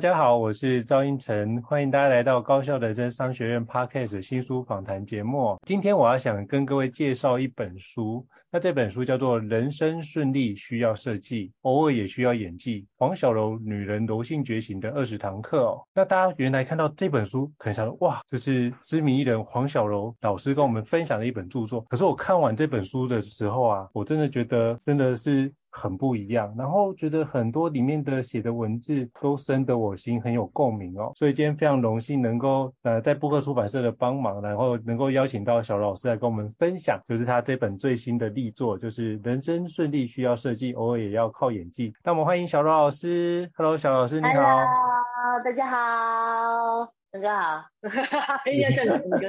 大家好，我是赵英成，欢迎大家来到高效人生商学院 Podcast 新书访谈节目。今天我要想跟各位介绍一本书，那这本书叫做《人生顺利需要设计，偶尔也需要演技》，黄小柔女人柔性觉醒的二十堂课哦。那大家原来看到这本书，可能想说哇，这是知名艺人黄小柔老师跟我们分享的一本著作。可是我看完这本书的时候啊，我真的觉得真的是。很不一样，然后觉得很多里面的写的文字都深得我心，很有共鸣哦。所以今天非常荣幸能够呃在布克出版社的帮忙，然后能够邀请到小柔老师来跟我们分享，就是他这本最新的力作，就是人生顺利需要设计，偶尔也要靠演技。那我们欢迎小罗老师，Hello，小老师你好。Hello，大家好，大家好，要叫什么歌？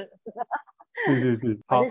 是 是是，好，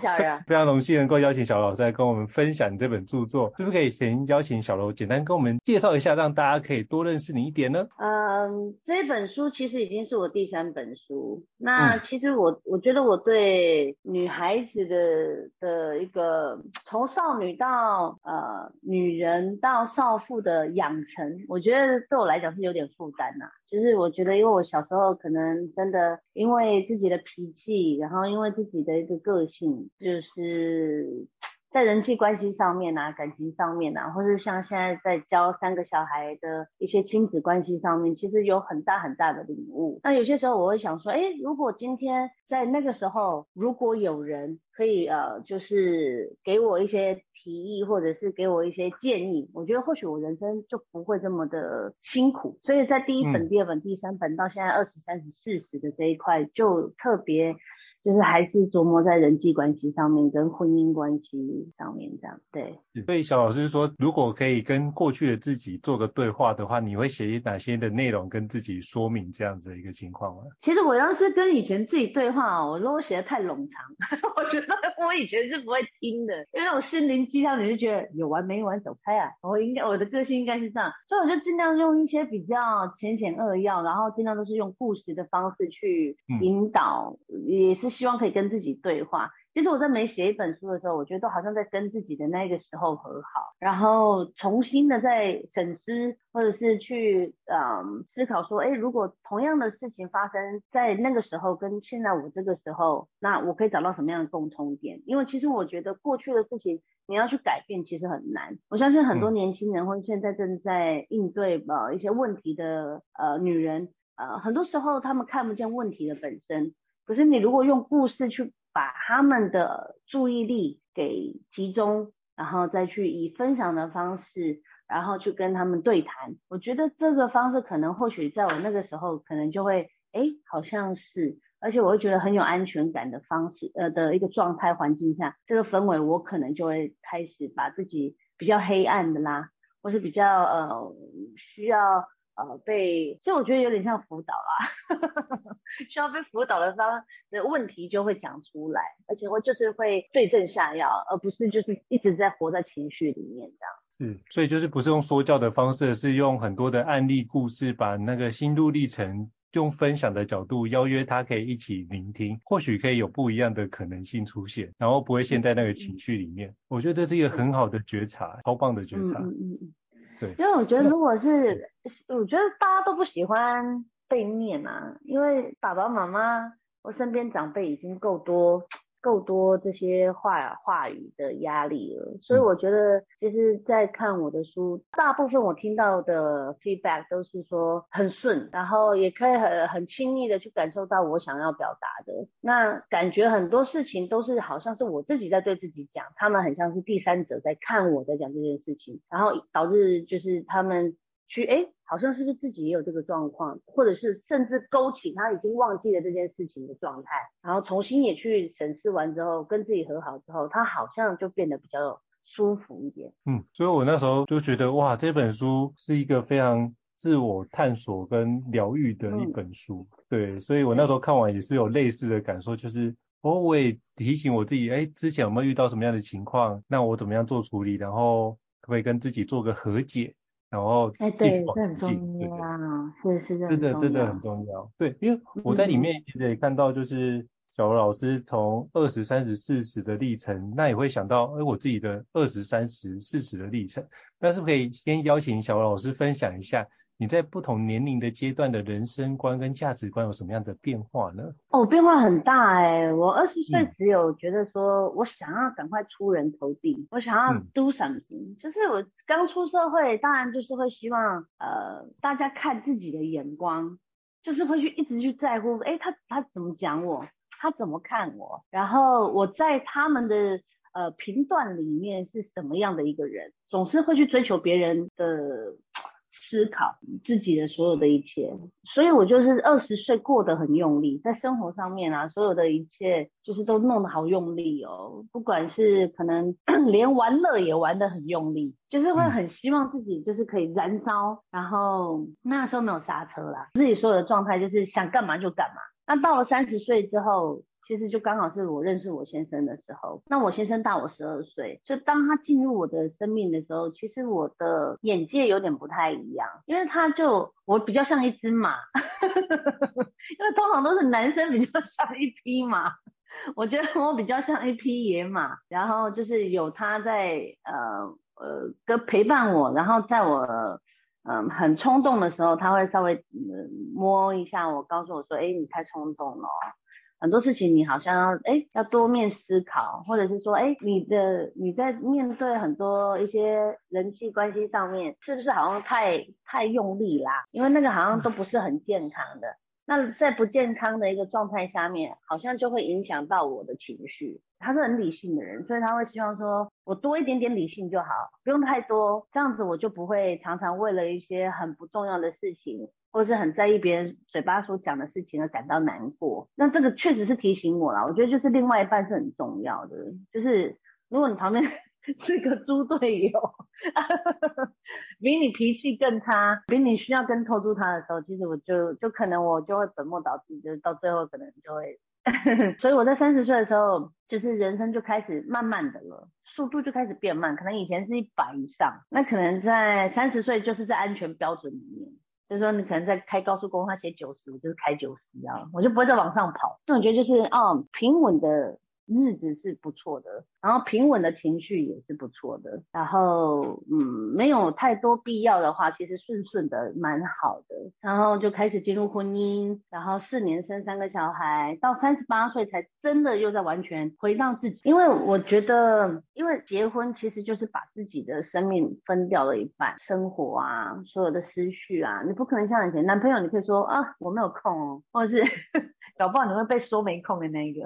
非常荣幸能够邀请小柔老师来跟我们分享你这本著作，是不是可以先邀请小柔简单跟我们介绍一下，让大家可以多认识你一点呢？嗯，这本书其实已经是我第三本书。那其实我我觉得我对女孩子的的一个从少女到呃女人到少妇的养成，我觉得对我来讲是有点负担呐。就是我觉得，因为我小时候可能真的因为自己的脾气，然后因为自己的一个个性，就是 在人际关系上面啊，感情上面啊，或是像现在在教三个小孩的一些亲子关系上面，其实有很大很大的领悟。那有些时候我会想说，诶，如果今天在那个时候，如果有人可以呃，就是给我一些。提议或者是给我一些建议，我觉得或许我人生就不会这么的辛苦。所以在第一本、嗯、第二本、第三本到现在二十三十四十的这一块，就特别。就是还是琢磨在人际关系上面，跟婚姻关系上面这样，对。所以小老师说，如果可以跟过去的自己做个对话的话，你会写哪些的内容跟自己说明这样子的一个情况吗？其实我要是跟以前自己对话，我如果写的太冗长，我觉得我以前是不会听的，因为那种心灵鸡汤，你就觉得有完没完，走开啊！我应该我的个性应该是这样，所以我就尽量用一些比较浅显扼要，然后尽量都是用故事的方式去引导，嗯、也是。希望可以跟自己对话。其实我在每写一本书的时候，我觉得都好像在跟自己的那个时候和好，然后重新的在审视，或者是去嗯思考说，哎，如果同样的事情发生在那个时候，跟现在我这个时候，那我可以找到什么样的共通点？因为其实我觉得过去的事情你要去改变，其实很难。我相信很多年轻人或者现在正在应对呃一些问题的呃女人，呃很多时候他们看不见问题的本身。可是你如果用故事去把他们的注意力给集中，然后再去以分享的方式，然后去跟他们对谈，我觉得这个方式可能或许在我那个时候可能就会，哎，好像是，而且我会觉得很有安全感的方式，呃的一个状态环境下，这个氛围我可能就会开始把自己比较黑暗的啦，或是比较呃需要。呃，被，所以我觉得有点像辅导啦，需要被辅导的方的问题就会讲出来，而且会就是会对症下药，而不是就是一直在活在情绪里面这样。是，所以就是不是用说教的方式，是用很多的案例故事，把那个心路历程用分享的角度邀约他可以一起聆听，或许可以有不一样的可能性出现，然后不会陷在那个情绪里面。嗯、我觉得这是一个很好的觉察，超棒的觉察。嗯嗯嗯。对，因为我觉得如果是，我觉得大家都不喜欢被念啊，因为爸爸妈妈，我身边长辈已经够多。够多这些话话语的压力了，所以我觉得，其实，在看我的书，大部分我听到的 feedback 都是说很顺，然后也可以很很轻易的去感受到我想要表达的。那感觉很多事情都是好像是我自己在对自己讲，他们很像是第三者在看我在讲这件事情，然后导致就是他们去，哎，好像是不是自己也有这个状况，或者是甚至勾起他已经忘记了这件事情的状态，然后重新也去审视完之后，跟自己和好之后，他好像就变得比较舒服一点。嗯，所以我那时候就觉得，哇，这本书是一个非常自我探索跟疗愈的一本书。嗯、对，所以我那时候看完也是有类似的感受，就是。哦，我也提醒我自己，哎，之前有没有遇到什么样的情况？那我怎么样做处理？然后可不可以跟自己做个和解？然后继续往前是是的，真的真的很重要。对，因为我在里面其实也看到，就是小罗老师从二十、三十、四十的历程，那也会想到，哎，我自己的二十、三十、四十的历程。那是不是可以先邀请小罗老师分享一下？你在不同年龄的阶段的人生观跟价值观有什么样的变化呢？哦，变化很大哎、欸！我二十岁只有觉得说，我想要赶快出人头地，嗯、我想要 do something，、嗯、就是我刚出社会，当然就是会希望呃大家看自己的眼光，就是会去一直去在乎，哎，他他怎么讲我，他怎么看我，然后我在他们的呃评断里面是什么样的一个人，总是会去追求别人的。思考自己的所有的一切，所以我就是二十岁过得很用力，在生活上面啊，所有的一切就是都弄得好用力哦，不管是可能 连玩乐也玩得很用力，就是会很希望自己就是可以燃烧，然后那时候没有刹车啦，自己所有的状态就是想干嘛就干嘛。那到了三十岁之后。其实就刚好是我认识我先生的时候，那我先生大我十二岁，就当他进入我的生命的时候，其实我的眼界有点不太一样，因为他就我比较像一只马，因为通常都是男生比较像一匹马，我觉得我比较像一匹野马，然后就是有他在呃呃跟陪伴我，然后在我嗯、很冲动的时候，他会稍微、呃、摸一下我，告诉我说，哎，你太冲动了。很多事情你好像要哎要多面思考，或者是说哎你的你在面对很多一些人际关系上面，是不是好像太太用力啦？因为那个好像都不是很健康的。那在不健康的一个状态下面，好像就会影响到我的情绪。他是很理性的人，所以他会希望说我多一点点理性就好，不用太多，这样子我就不会常常为了一些很不重要的事情。或是很在意别人嘴巴所讲的事情而感到难过，那这个确实是提醒我啦。我觉得就是另外一半是很重要的，就是如果你旁边 是个猪队友，比你脾气更差，比你需要更拖住他的时候，其实我就就可能我就会本末倒置，就是到最后可能就会。所以我在三十岁的时候，就是人生就开始慢慢的了，速度就开始变慢，可能以前是一百以上，那可能在三十岁就是在安全标准里面。就是说，你可能在开高速公路，他写九十，我就是开九十啊，我就不会再往上跑。这种觉得就是，哦，平稳的。日子是不错的，然后平稳的情绪也是不错的，然后嗯，没有太多必要的话，其实顺顺的蛮好的，然后就开始进入婚姻，然后四年生三个小孩，到三十八岁才真的又在完全回到自己，因为我觉得，因为结婚其实就是把自己的生命分掉了一半，生活啊，所有的思绪啊，你不可能像以前男朋友，你可以说啊我没有空哦，或者是 搞不好你会被说没空的那一个，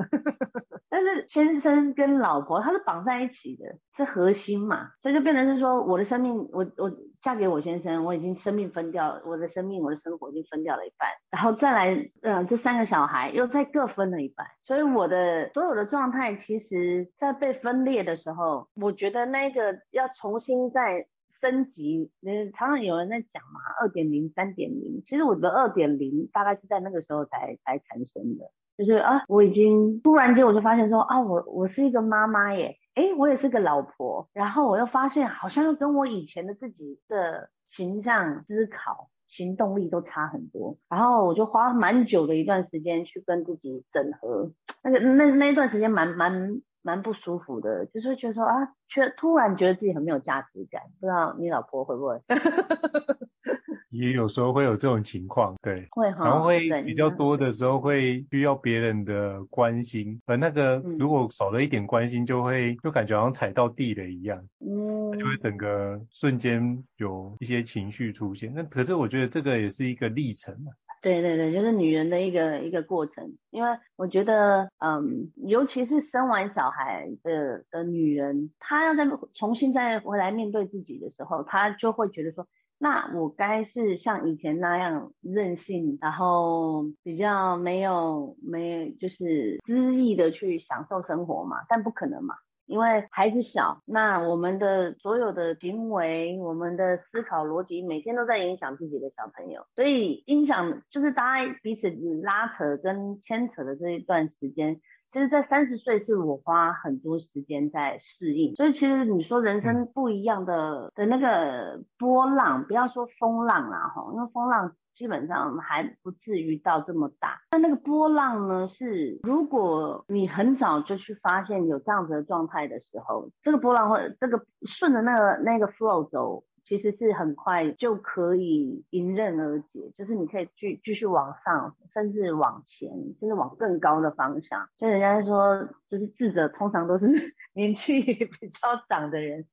但是。先生跟老婆，他是绑在一起的，是核心嘛，所以就变成是说，我的生命，我我嫁给我先生，我已经生命分掉，我的生命，我的生活已经分掉了一半，然后再来，呃，这三个小孩又再各分了一半，所以我的所有的状态，其实在被分裂的时候，我觉得那个要重新再升级，嗯，常常有人在讲嘛，二点零、三点零，其实我的二点零大概是在那个时候才才产生的。就是啊，我已经突然间我就发现说啊，我我是一个妈妈耶，诶，我也是个老婆，然后我又发现好像又跟我以前的自己的形象、思考、行动力都差很多，然后我就花蛮久的一段时间去跟自己整合，那个那那一段时间蛮蛮蛮不舒服的，就是会觉得说啊，却突然觉得自己很没有价值感，不知道你老婆会不会？也有时候会有这种情况，对，会，然后会比较多的时候会需要别人的关心，而那个如果少了一点关心，就会就感觉好像踩到地雷一样，嗯，就会整个瞬间有一些情绪出现。那可是我觉得这个也是一个历程嘛。对对对，就是女人的一个一个过程，因为我觉得，嗯，尤其是生完小孩的的女人，她要再重新再回来面对自己的时候，她就会觉得说。那我该是像以前那样任性，然后比较没有没就是恣意的去享受生活嘛？但不可能嘛，因为孩子小，那我们的所有的行为、我们的思考逻辑，每天都在影响自己的小朋友，所以影响就是大家彼此拉扯跟牵扯的这一段时间。其实，在三十岁是我花很多时间在适应，所以其实你说人生不一样的的那个波浪，不要说风浪啦，哈，因为风浪基本上还不至于到这么大。但那个波浪呢，是如果你很早就去发现有这样子的状态的时候，这个波浪会这个顺着那个那个 flow 走。其实是很快就可以迎刃而解，就是你可以继继续往上，甚至往前，甚至往更高的方向。所以人家说，就是智者通常都是 年纪比较长的人，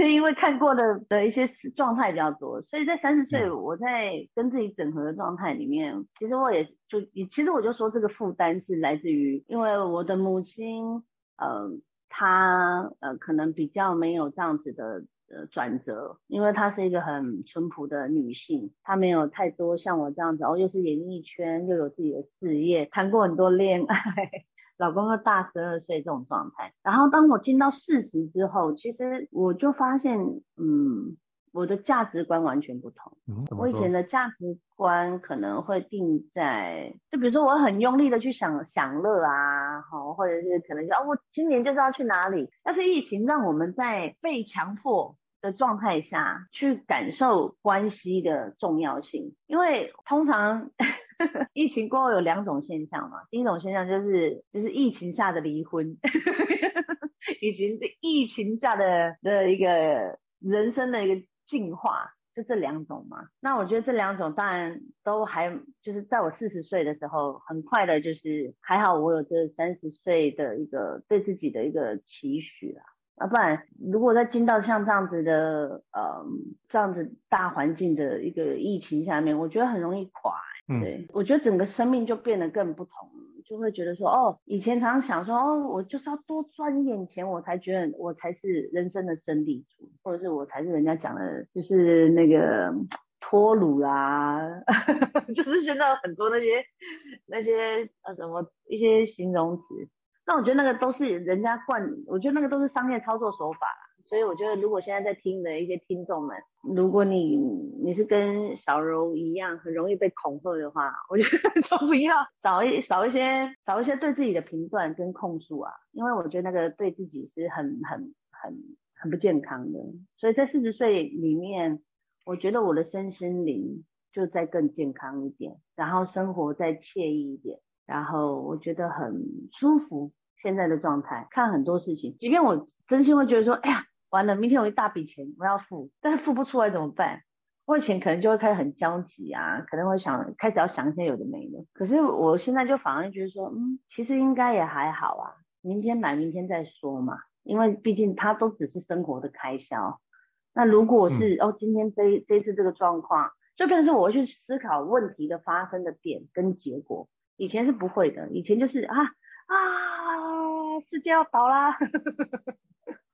因为看过的的一些状态比较多，所以在三十岁我在跟自己整合的状态里面，其实我也就，其实我就说这个负担是来自于，因为我的母亲，呃，她呃可能比较没有这样子的。呃，转折，因为她是一个很淳朴的女性，她没有太多像我这样子，哦，又是演艺圈，又有自己的事业，谈过很多恋爱，老公又大十二岁这种状态。然后当我进到四十之后，其实我就发现，嗯，我的价值观完全不同。嗯，我以前的价值观可能会定在，就比如说我很用力的去享享乐啊，好，或者是可能就哦，我今年就是要去哪里。但是疫情让我们在被强迫的状态下去感受关系的重要性，因为通常 疫情过后有两种现象嘛，第一种现象就是就是疫情下的离婚，以及疫情下的的一个人生的一个进化，就这两种嘛。那我觉得这两种当然都还就是在我四十岁的时候，很快的就是还好我有这三十岁的一个对自己的一个期许啦。啊，不然如果再进到像这样子的，呃，这样子大环境的一个疫情下面，我觉得很容易垮。嗯，对，我觉得整个生命就变得更不同，就会觉得说，哦，以前常常想说，哦，我就是要多赚一点钱，我才觉得我才是人生的胜利组，或者是我才是人家讲的，就是那个脱鲁啦，就是现在有很多那些那些呃什么一些形容词。那我觉得那个都是人家惯，我觉得那个都是商业操作手法啦。所以我觉得，如果现在在听的一些听众们，如果你你是跟小柔一样很容易被恐吓的话，我觉得都不要少一少一些少一些对自己的评断跟控诉啊，因为我觉得那个对自己是很很很很不健康的。所以在四十岁里面，我觉得我的身心灵就再更健康一点，然后生活再惬意一点，然后我觉得很舒服。现在的状态，看很多事情，即便我真心会觉得说，哎呀，完了，明天有一大笔钱我要付，但是付不出来怎么办？我以前可能就会开始很焦急啊，可能会想开始要想一些有的没的。可是我现在就反而觉得说，嗯，其实应该也还好啊，明天买明天再说嘛，因为毕竟它都只是生活的开销。那如果是、嗯、哦，今天这这次这个状况，就变成是我会去思考问题的发生的点跟结果，以前是不会的，以前就是啊。啊，世界要倒啦！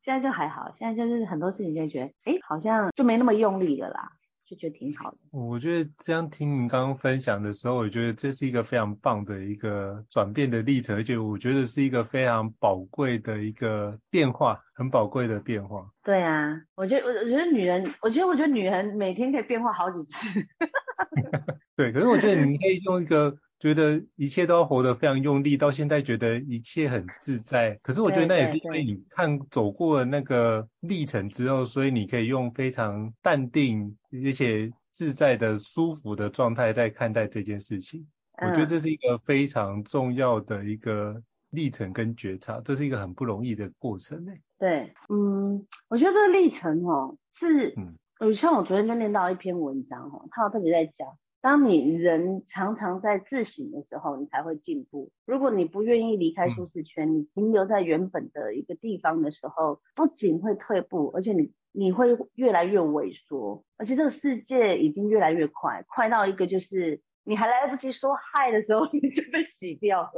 现在就还好，现在就是很多事情就觉得，哎，好像就没那么用力了啦，就觉得挺好的。我觉得这样听您刚刚分享的时候，我觉得这是一个非常棒的一个转变的历程，而且我觉得是一个非常宝贵的一个变化，很宝贵的变化。对啊，我觉得我我觉得女人，我觉得我觉得女人每天可以变化好几次。对，可是我觉得你可以用一个。觉得一切都要活得非常用力，到现在觉得一切很自在。可是我觉得那也是因为你看走过了那个历程之后，所以你可以用非常淡定而且自在的舒服的状态在看待这件事情。我觉得这是一个非常重要的一个历程跟觉察，这是一个很不容易的过程。对，嗯，我觉得这个历程哦，是，嗯，像我昨天就念到一篇文章哦，他特别在讲。当你人常常在自省的时候，你才会进步。如果你不愿意离开舒适圈，你停留在原本的一个地方的时候，不仅会退步，而且你你会越来越萎缩。而且这个世界已经越来越快，快到一个就是你还来不及说嗨的时候，你就被洗掉了。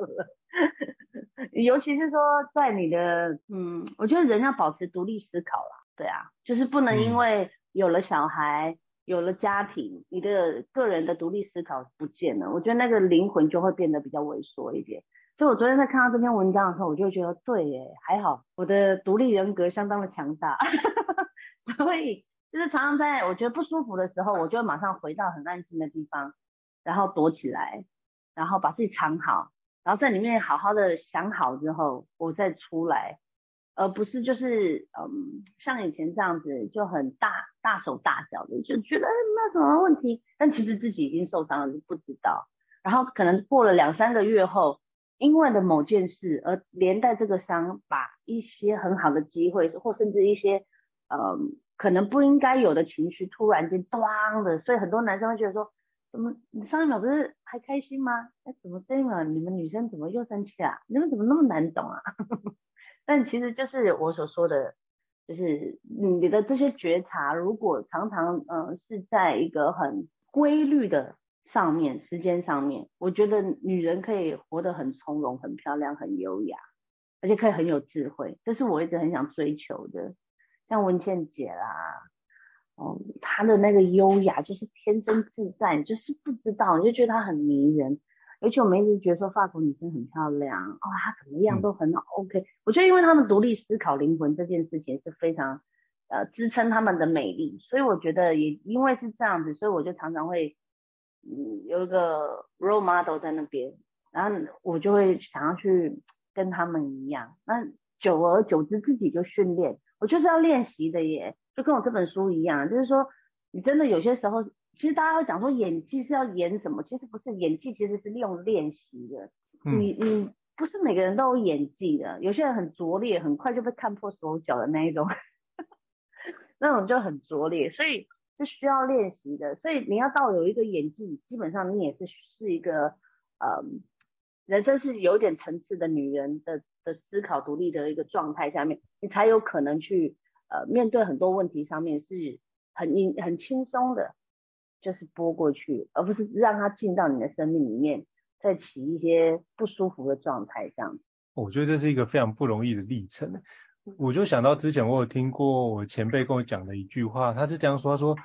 尤其是说在你的嗯，我觉得人要保持独立思考啦，对啊，就是不能因为有了小孩。有了家庭，你的个人的独立思考不见了，我觉得那个灵魂就会变得比较萎缩一点。所以我昨天在看到这篇文章的时候，我就觉得对耶，还好我的独立人格相当的强大，所以就是常常在我觉得不舒服的时候，我就马上回到很安静的地方，然后躲起来，然后把自己藏好，然后在里面好好的想好之后，我再出来，而不是就是嗯像以前这样子就很大大手大脚的，就觉得没有什么问题，但其实自己已经受伤了，就不知道，然后可能过了两三个月后。因为的某件事而连带这个伤，把一些很好的机会，或甚至一些，嗯，可能不应该有的情绪，突然间咣的，所以很多男生会觉得说，怎么你上一秒不是还开心吗？哎，怎么这一秒你们女生怎么又生气啊？你们怎么那么难懂啊？但其实就是我所说的，就是你的这些觉察，如果常常嗯、是在一个很规律的。上面时间上面，我觉得女人可以活得很从容、很漂亮、很优雅，而且可以很有智慧，这是我一直很想追求的。像文倩姐啦，哦，她的那个优雅就是天生自在，就是不知道，你就觉得她很迷人。而且我们一直觉得说法国女生很漂亮，哦，她怎么样都很好 OK。嗯。我觉得因为她们独立思考灵魂这件事情是非常呃支撑她们的美丽，所以我觉得也因为是这样子，所以我就常常会。嗯，有一个 role model 在那边，然后我就会想要去跟他们一样。那久而久之，自己就训练，我就是要练习的耶。就跟我这本书一样，就是说，你真的有些时候，其实大家会讲说演技是要演什么，其实不是，演技其实是利用练习的。嗯、你你不是每个人都有演技的，有些人很拙劣，很快就被看破手脚的那一种，那种就很拙劣，所以。是需要练习的，所以你要到有一个演技，基本上你也是是一个，呃，人生是有点层次的女人的的思考独立的一个状态下面，你才有可能去呃面对很多问题上面是很很轻松的，就是拨过去，而不是让它进到你的生命里面，再起一些不舒服的状态这样子。我觉得这是一个非常不容易的历程。我就想到之前我有听过我前辈跟我讲的一句话，他是这样说：他说，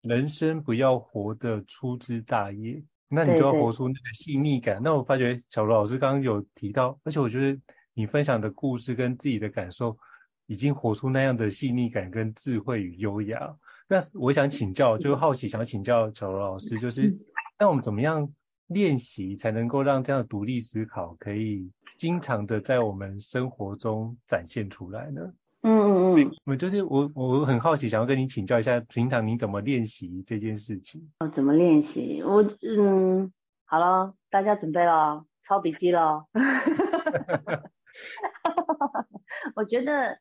人生不要活得粗枝大叶，那你就要活出那个细腻感。那我发觉小罗老师刚刚有提到，而且我觉得你分享的故事跟自己的感受，已经活出那样的细腻感跟智慧与优雅。那我想请教，就好奇想请教小罗老师，就是那我们怎么样练习才能够让这样的独立思考可以？经常的在我们生活中展现出来呢。嗯嗯嗯，我就是我我很好奇，想要跟你请教一下，平常你怎么练习这件事情？哦，怎么练习？我嗯，好了，大家准备了，抄笔记了。我觉得，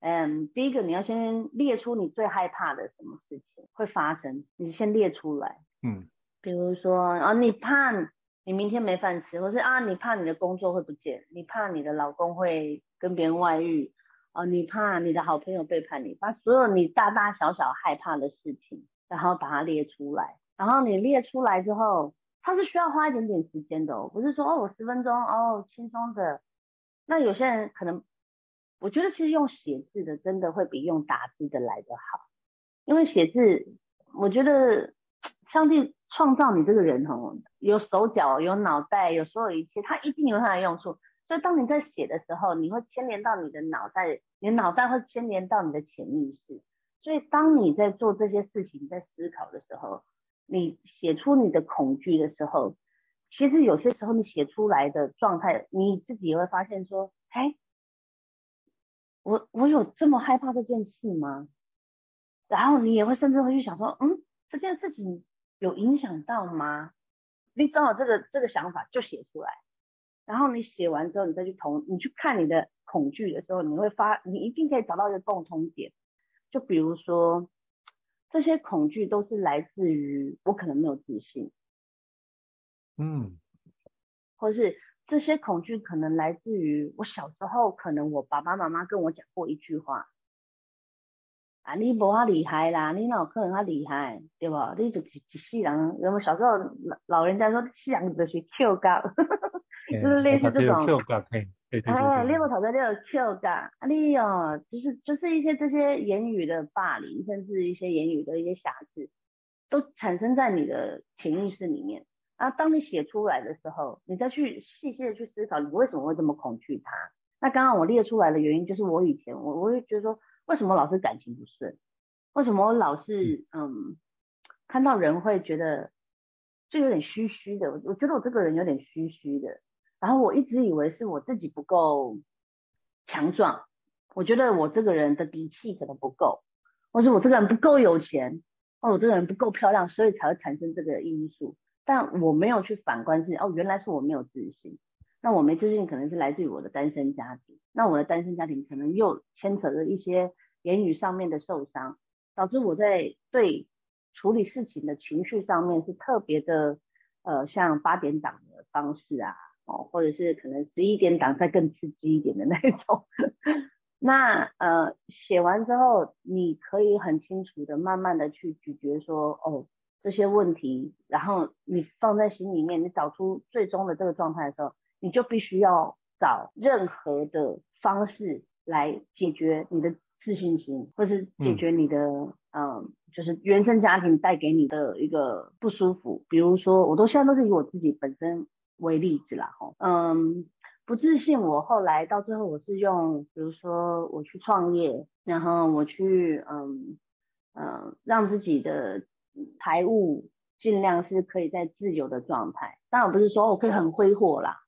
嗯，第一个你要先列出你最害怕的什么事情会发生，你先列出来。嗯，比如说啊，你怕。你明天没饭吃，或是啊，你怕你的工作会不见，你怕你的老公会跟别人外遇，啊，你怕你的好朋友背叛你，把所有你大大小小害怕的事情，然后把它列出来，然后你列出来之后，它是需要花一点点时间的哦，不是说哦我十分钟哦轻松的，那有些人可能，我觉得其实用写字的真的会比用打字的来得好，因为写字，我觉得上帝。创造你这个人哦，有手脚，有脑袋，有所有一切，它一定有它的用处。所以当你在写的时候，你会牵连到你的脑袋，你的脑袋会牵连到你的潜意识。所以当你在做这些事情，在思考的时候，你写出你的恐惧的时候，其实有些时候你写出来的状态，你自己也会发现说，哎，我我有这么害怕这件事吗？然后你也会甚至会去想说，嗯，这件事情。有影响到吗？你正好这个这个想法就写出来，然后你写完之后，你再去同你去看你的恐惧的时候，你会发，你一定可以找到一个共通点。就比如说，这些恐惧都是来自于我可能没有自信，嗯，或是这些恐惧可能来自于我小时候，可能我爸爸妈妈跟我讲过一句话。啊，你无遐厉害啦，你哪有可能遐厉害，对不？你就是一世人，我们小时候老老人家说，世人就是 Q 嘎，就是类似这种。哎，你无头在那个 Q 嘎，啊，你哦，就是就是一些这些言语的霸凌，甚至一些言语的一些瑕疵，都产生在你的潜意识里面。啊，当你写出来的时候，你再去细细的去思考，你为什么会这么恐惧它？那刚刚我列出来的原因，就是我以前我我会觉得说，为什么老是感情不顺？为什么我老是嗯，看到人会觉得就有点虚虚的？我觉得我这个人有点虚虚的。然后我一直以为是我自己不够强壮，我觉得我这个人的底气可能不够，或是我这个人不够有钱，哦，我这个人不够漂亮，所以才会产生这个因素。但我没有去反观是哦，原来是我没有自信。那我没自信可能是来自于我的单身家庭。那我的单身家庭可能又牵扯了一些言语上面的受伤，导致我在对处理事情的情绪上面是特别的呃，像八点档的方式啊。哦或者是可能十一点档再更刺激一点的那种，那呃写完之后，你可以很清楚的慢慢的去咀嚼说，哦这些问题，然后你放在心里面，你找出最终的这个状态的时候，你就必须要找任何的方式来解决你的自信心，或是解决你的嗯、呃，就是原生家庭带给你的一个不舒服，比如说，我都现在都是以我自己本身。为例子啦，吼，嗯，不自信，我后来到最后我是用，比如说我去创业，然后我去，嗯，嗯，让自己的财务尽量是可以在自由的状态，当然不是说我可以很挥霍啦，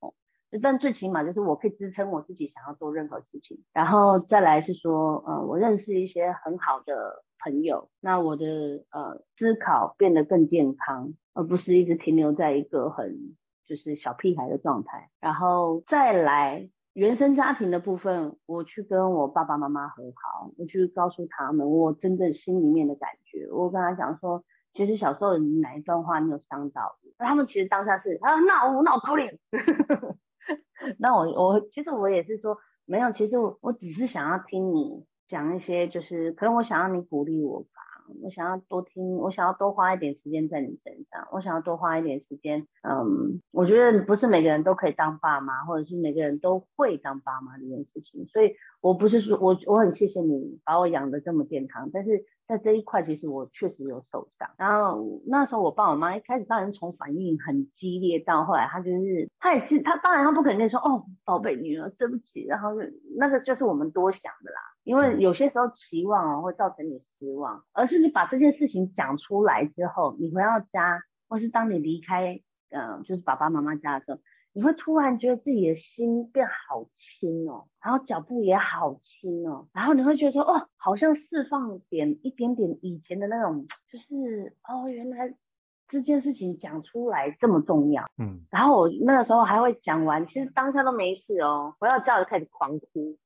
但最起码就是我可以支撑我自己想要做任何事情，然后再来是说，呃，我认识一些很好的朋友，那我的呃思考变得更健康，而不是一直停留在一个很。就是小屁孩的状态，然后再来原生家庭的部分，我去跟我爸爸妈妈和好，我去告诉他们我真正心里面的感觉。我跟他讲说，其实小时候哪一段话没有伤到？他们其实当下是啊，那我那我可怜。那我我其实我也是说没有，其实我我只是想要听你讲一些，就是可能我想要你鼓励我吧。我想要多听，我想要多花一点时间在你身上，我想要多花一点时间。嗯，我觉得不是每个人都可以当爸妈，或者是每个人都会当爸妈这件事情。所以我不是说我我很谢谢你把我养的这么健康，但是在这一块其实我确实有受伤。然后那时候我爸我妈一开始当然从反应很激烈，到后来他就是他也是他当然他不肯定说哦宝贝女儿对不起，然后那个就是我们多想的啦。因为有些时候期望哦会造成你失望，而是你把这件事情讲出来之后，你回到家，或是当你离开，嗯、呃，就是爸爸妈妈家的时候，你会突然觉得自己的心变好轻哦，然后脚步也好轻哦，然后你会觉得说，哦，好像释放点一点点以前的那种，就是哦，原来这件事情讲出来这么重要，嗯，然后我那个时候还会讲完，其实当下都没事哦，回到家就开始狂哭。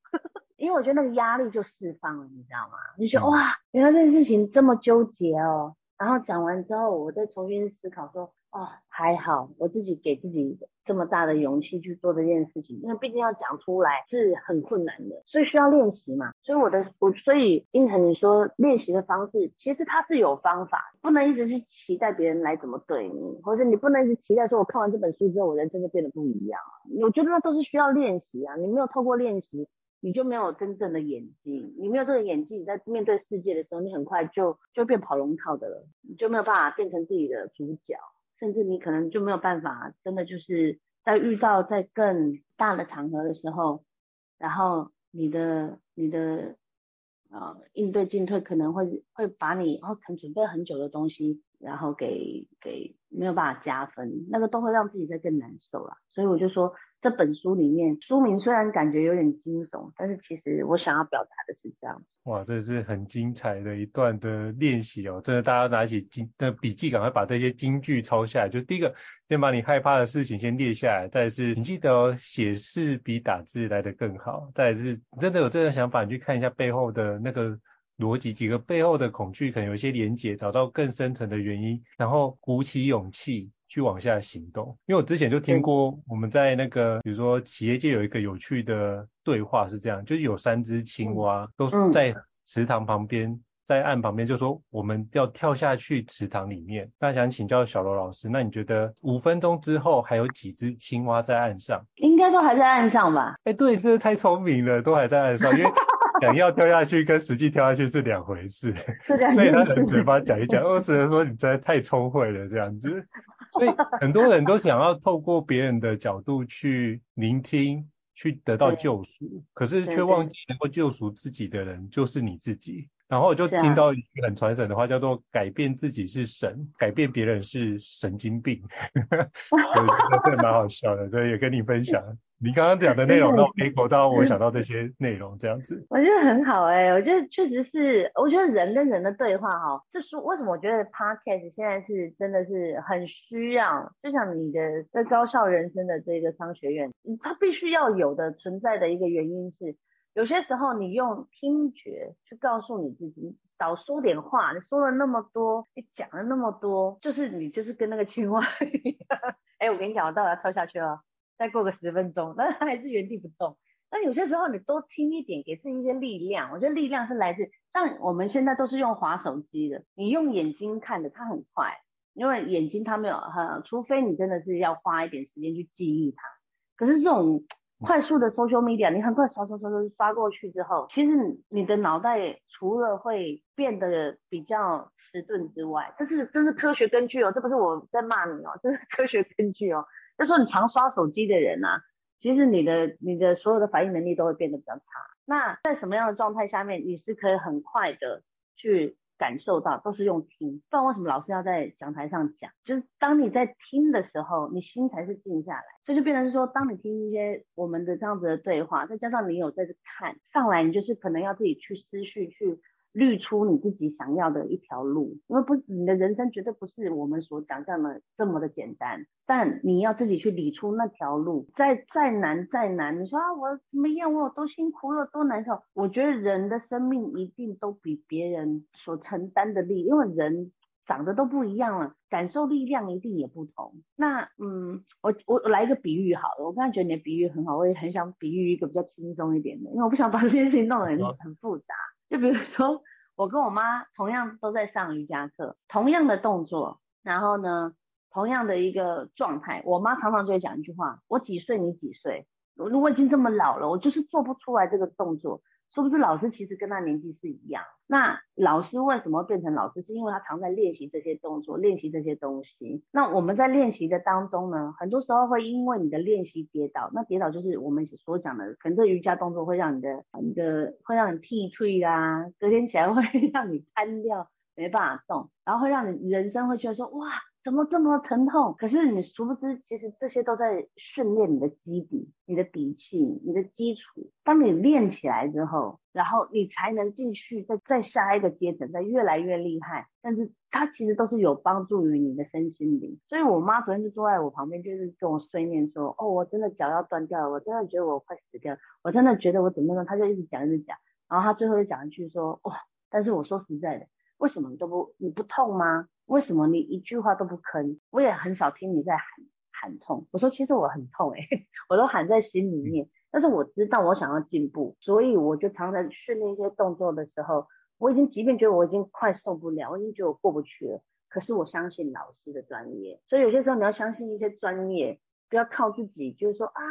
因为我觉得那个压力就释放了，你知道吗？你觉得哇，原来这件事情这么纠结哦。然后讲完之后，我再重新思考说，哦，还好，我自己给自己这么大的勇气去做这件事情，因为毕竟要讲出来是很困难的，所以需要练习嘛。所以我的我，所以胤丞你说练习的方式，其实它是有方法，不能一直去期待别人来怎么对你，或者你不能一直期待说，我看完这本书之后，我人生就变得不一样。我觉得那都是需要练习啊，你没有透过练习。你就没有真正的演技，你没有这个演技，你在面对世界的时候，你很快就就变跑龙套的了，你就没有办法变成自己的主角，甚至你可能就没有办法真的就是在遇到在更大的场合的时候，然后你的你的呃应对进退可能会会把你哦可能准备很久的东西，然后给给没有办法加分，那个都会让自己再更难受啦，所以我就说。这本书里面，书名虽然感觉有点惊悚，但是其实我想要表达的是这样。哇，这是很精彩的一段的练习哦！真的，大家拿起金的笔记，赶快把这些金句抄下来。就第一个，先把你害怕的事情先列下来；再是，你记得哦，写字比打字来得更好；再是，真的有这个想法，你去看一下背后的那个逻辑，几个背后的恐惧可能有一些连结，找到更深层的原因，然后鼓起勇气。去往下行动，因为我之前就听过，我们在那个，比如说企业界有一个有趣的对话是这样，就是有三只青蛙都是在池塘旁边，在岸旁边，就说我们要跳下去池塘里面。那想请教小罗老师，那你觉得五分钟之后还有几只青蛙在岸上？应该都还在岸上吧？哎，对，这太聪明了，都还在岸上，因为 想要跳下去跟实际跳下去是两回事，是两回事。所以他的嘴巴讲一讲，我只能说你真的太聪慧了这样子。所以很多人都想要透过别人的角度去聆听，去得到救赎，可是却忘记能够救赎自己的人就是你自己。然后我就听到一句很传神的话，叫做“改变自己是神，改变别人是神经病”，我觉得这蛮好笑的，所以也跟你分享。你刚刚讲的内容让我 echo 到我想到这些内容，这样子。我觉得很好哎、欸，我觉得确实是，我觉得人跟人的对话哈，这说为什么我觉得 podcast 现在是真的是很需要，就像你的在高校人生的这个商学院，它必须要有的存在的一个原因是。有些时候，你用听觉去告诉你自己，少说点话。你说了那么多，你讲了那么多，就是你就是跟那个青蛙一样。哎，我跟你讲，我待会要跳下去了，再过个十分钟，但是它还是原地不动。那有些时候，你多听一点，给自己一些力量。我觉得力量是来自，像我们现在都是用滑手机的，你用眼睛看的，它很快，因为眼睛它没有，哈，除非你真的是要花一点时间去记忆它。可是这种。快速的 social media，你很快刷刷刷刷刷过去之后，其实你的脑袋除了会变得比较迟钝之外，这是这是科学根据哦，这不是我在骂你哦，这是科学根据哦。就说你常刷手机的人啊，其实你的你的所有的反应能力都会变得比较差。那在什么样的状态下面，你是可以很快的去。感受到都是用听，不然为什么老师要在讲台上讲？就是当你在听的时候，你心才是静下来，所以就变成是说，当你听一些我们的这样子的对话，再加上你有在这看上来，你就是可能要自己去思绪去。滤出你自己想要的一条路，因为不，你的人生绝对不是我们所想象的这么的简单，但你要自己去理出那条路，再再难再难，你说啊，我怎么样，我有多辛苦，我有多难受？我觉得人的生命一定都比别人所承担的力，因为人长得都不一样了，感受力量一定也不同。那嗯，我我来一个比喻好了，我刚才觉得你的比喻很好，我也很想比喻一个比较轻松一点的，因为我不想把这件事情弄得很很复杂。就比如说，我跟我妈同样都在上瑜伽课，同样的动作，然后呢，同样的一个状态，我妈常常就会讲一句话：我几岁，你几岁？如果已经这么老了，我就是做不出来这个动作。是不是老师其实跟他年纪是一样？那老师为什么变成老师？是因为他常在练习这些动作，练习这些东西。那我们在练习的当中呢，很多时候会因为你的练习跌倒。那跌倒就是我们所讲的，可能这瑜伽动作会让你的、你的会让你踢腿啦，隔天起来会 让你瘫掉，没办法动，然后会让你人生会觉得说哇。怎么这么疼痛？可是你殊不知，其实这些都在训练你的基底、你的底气、你的基础。当你练起来之后，然后你才能继续再再下一个阶层，再越来越厉害。但是它其实都是有帮助于你的身心灵。所以我妈昨天就坐在我旁边，就是跟我碎念说：“哦，我真的脚要断掉了，我真的觉得我快死掉了，我真的觉得我怎么样？”她就一直讲一直讲，然后她最后就讲一句说：“哇，但是我说实在的，为什么都不你不痛吗？”为什么你一句话都不吭？我也很少听你在喊喊痛。我说其实我很痛诶、欸，我都喊在心里面。但是我知道我想要进步，所以我就常常训练一些动作的时候，我已经即便觉得我已经快受不了，我已经觉得我过不去了。可是我相信老师的专业，所以有些时候你要相信一些专业，不要靠自己，就是说啊，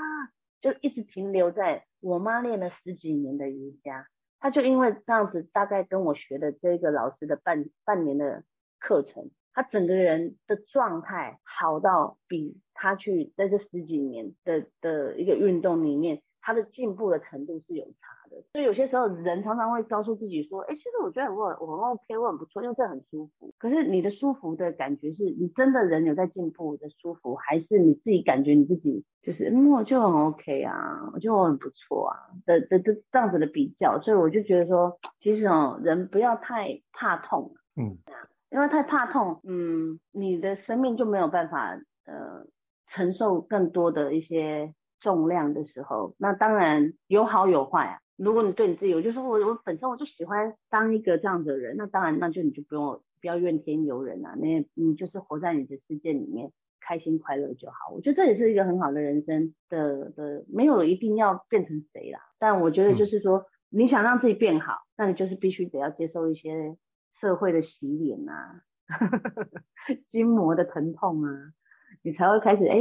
就一直停留在我妈练了十几年的瑜伽，她就因为这样子，大概跟我学的这个老师的半半年的。课程，他整个人的状态好到比他去在这十几年的的一个运动里面，他的进步的程度是有差的。所以有些时候人常常会告诉自己说，哎，其实我觉得我我很 OK，我很不错，因为这很舒服。可是你的舒服的感觉是你真的人有在进步的舒服，还是你自己感觉你自己就是嗯，我就很 OK 啊，我觉得我很不错啊的的的这样子的比较。所以我就觉得说，其实哦，人不要太怕痛，嗯。因为太怕痛，嗯，你的生命就没有办法呃承受更多的一些重量的时候，那当然有好有坏啊。如果你对你自己，我就说我我本身我就喜欢当一个这样的人，那当然那就你就不用不要怨天尤人啊，你你就是活在你的世界里面，开心快乐就好。我觉得这也是一个很好的人生的的，没有一定要变成谁啦，但我觉得就是说，你想让自己变好，那你就是必须得要接受一些。社会的洗脸啊，筋膜的疼痛啊，你才会开始哎，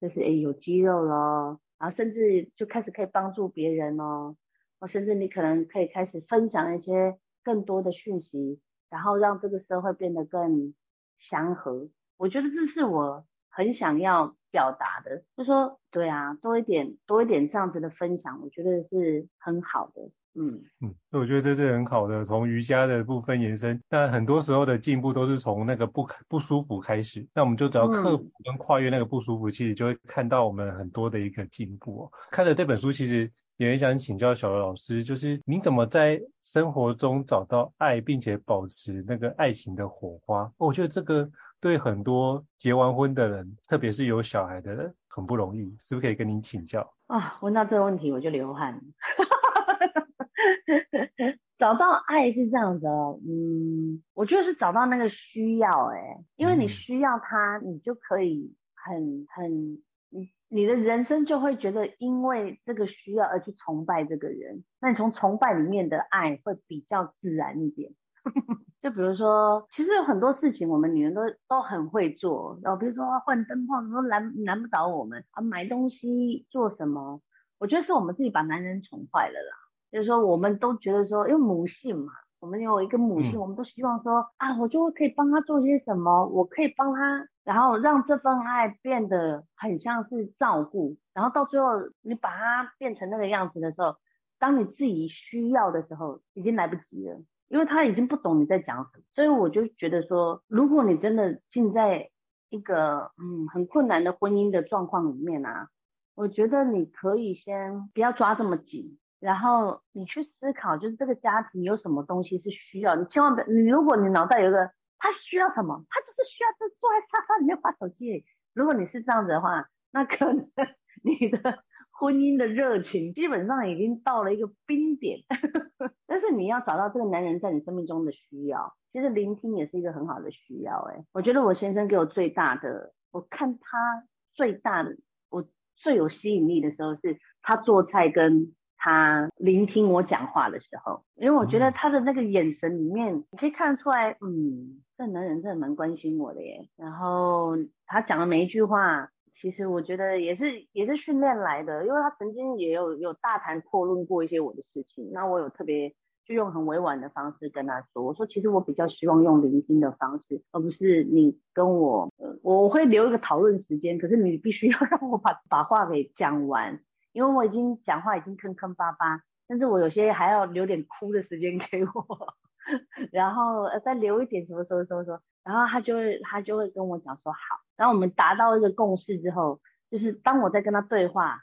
就是哎有肌肉咯，然后甚至就开始可以帮助别人哦，或甚至你可能可以开始分享一些更多的讯息，然后让这个社会变得更祥和。我觉得这是我很想要表达的，就说对啊，多一点多一点这样子的分享，我觉得是很好的。嗯嗯，我觉得这是很好的，从瑜伽的部分延伸。但很多时候的进步都是从那个不不舒服开始，那我们就只要克服跟跨越那个不舒服，其实就会看到我们很多的一个进步。哦看了这本书，其实也很想请教小刘老师，就是你怎么在生活中找到爱，并且保持那个爱情的火花？我觉得这个对很多结完婚的人，特别是有小孩的人，很不容易，是不是可以跟您请教？啊，问到这个问题我就流汗。找到爱是这样子哦，嗯，我觉得是找到那个需要，哎，因为你需要他，你就可以很很，你你的人生就会觉得因为这个需要而去崇拜这个人，那你从崇拜里面的爱会比较自然一点。就比如说，其实有很多事情我们女人都都很会做，然后比如说换灯泡什么难难不倒我们啊，买东西做什么，我觉得是我们自己把男人宠坏了啦。就是说，我们都觉得说，因为母性嘛，我们有一个母性，嗯、我们都希望说，啊，我就可以帮他做些什么，我可以帮他，然后让这份爱变得很像是照顾，然后到最后你把它变成那个样子的时候，当你自己需要的时候，已经来不及了，因为他已经不懂你在讲什么。所以我就觉得说，如果你真的进在一个嗯很困难的婚姻的状况里面啊，我觉得你可以先不要抓这么紧。然后你去思考，就是这个家庭有什么东西是需要你，千万别，你如果你脑袋有个他需要什么，他就是需要这坐在沙发里面滑手机。如果你是这样子的话，那可能 你的婚姻的热情基本上已经到了一个冰点。但是你要找到这个男人在你生命中的需要，其实聆听也是一个很好的需要。哎，我觉得我先生给我最大的，我看他最大的，我最有吸引力的时候是他做菜跟。他聆听我讲话的时候，因为我觉得他的那个眼神里面，你可以看得出来，嗯，这男人真的蛮关心我的耶。然后他讲的每一句话，其实我觉得也是也是训练来的，因为他曾经也有有大谈阔论过一些我的事情，那我有特别就用很委婉的方式跟他说，我说其实我比较希望用聆听的方式，而不是你跟我，呃，我会留一个讨论时间，可是你必须要 让我把把话给讲完。因为我已经讲话已经坑坑巴巴，甚至我有些还要留点哭的时间给我，然后再留一点什么什么什么什么，然后他就会他就会跟我讲说好，然后我们达到一个共识之后，就是当我在跟他对话，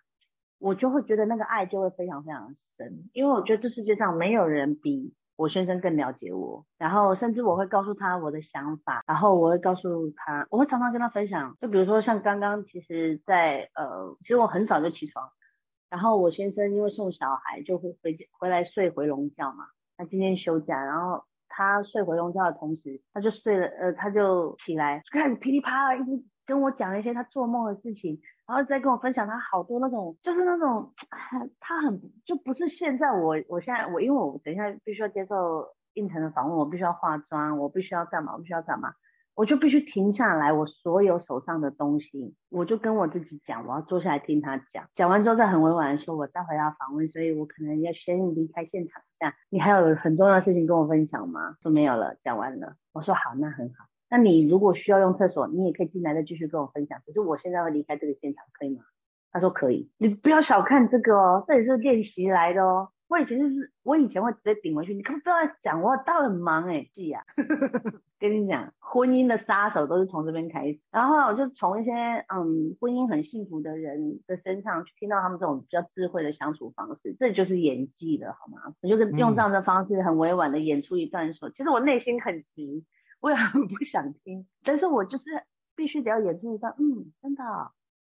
我就会觉得那个爱就会非常非常深，因为我觉得这世界上没有人比我先生更了解我，然后甚至我会告诉他我的想法，然后我会告诉他，我会常常跟他分享，就比如说像刚刚其实在呃，其实我很早就起床。然后我先生因为送小孩就会回回来睡回笼觉嘛，他今天休假，然后他睡回笼觉的同时，他就睡了，呃，他就起来开始噼里啪啦一直跟我讲一些他做梦的事情，然后再跟我分享他好多那种就是那种他很就不是现在我我现在我因为我等一下必须要接受应城的访问，我必须要化妆，我必须要干嘛，我必须要干嘛。我就必须停下来，我所有手上的东西，我就跟我自己讲，我要坐下来听他讲。讲完之后再很委婉的说，我待会要访问，所以我可能要先离开现场一下。你还有很重要的事情跟我分享吗？说没有了，讲完了。我说好，那很好。那你如果需要用厕所，你也可以进来再继续跟我分享。可是我现在会离开这个现场，可以吗？他说可以。你不要小看这个哦，这也是练习来的哦。我以前就是，我以前会直接顶回去，你可不不要讲，我倒很忙哎，记呀。跟你讲，婚姻的杀手都是从这边开始。然后我就从一些嗯婚姻很幸福的人的身上去听到他们这种比较智慧的相处方式，这就是演技了，好吗？我就用这样的方式很委婉的演出一段说，其实我内心很急，我也很不想听，但是我就是必须得要演出一段，嗯，真的，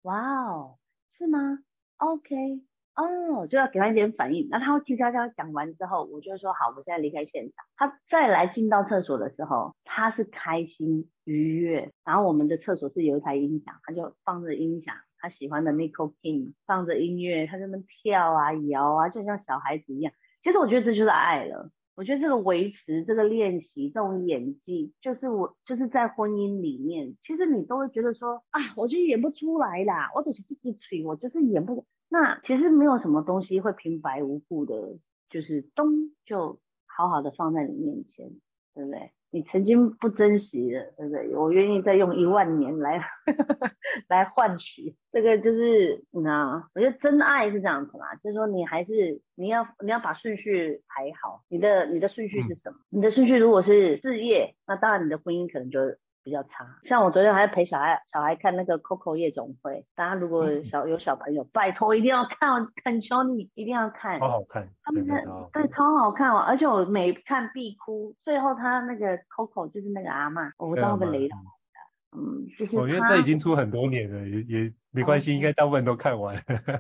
哇哦，是吗？OK。哦，就要给他一点反应，那他会叽喳喳讲完之后，我就说好，我现在离开现场。他再来进到厕所的时候，他是开心愉悦。然后我们的厕所是有一台音响，他就放着音响，他喜欢的 Nicole King 放着音乐，他在那跳啊摇啊，就像小孩子一样。其实我觉得这就是爱了。我觉得这个维持、这个练习、这种演技，就是我就是在婚姻里面，其实你都会觉得说啊，我就演不出来啦，我只是自己吹，我就是演不。那其实没有什么东西会平白无故的就是咚就好好的放在你面前，对不对？你曾经不珍惜的，对不对？我愿意再用一万年来 来换取这个，就是你知道吗，我觉得真爱是这样子嘛，就是说你还是你要你要把顺序排好，你的你的顺序是什么？嗯、你的顺序如果是事业，那当然你的婚姻可能就。比较差，像我昨天还陪小孩小孩看那个 Coco 夜总会，大家如果小有小朋友，拜托一定要看，恳求你一定要看，好好看，他们在对超好看哦，而且我每看必哭，最后他那个 Coco 就是那个阿嬷，我不知道会不会雷到，嗯，就是我觉得这已经出很多年了，也也没关系，应该大部分都看完。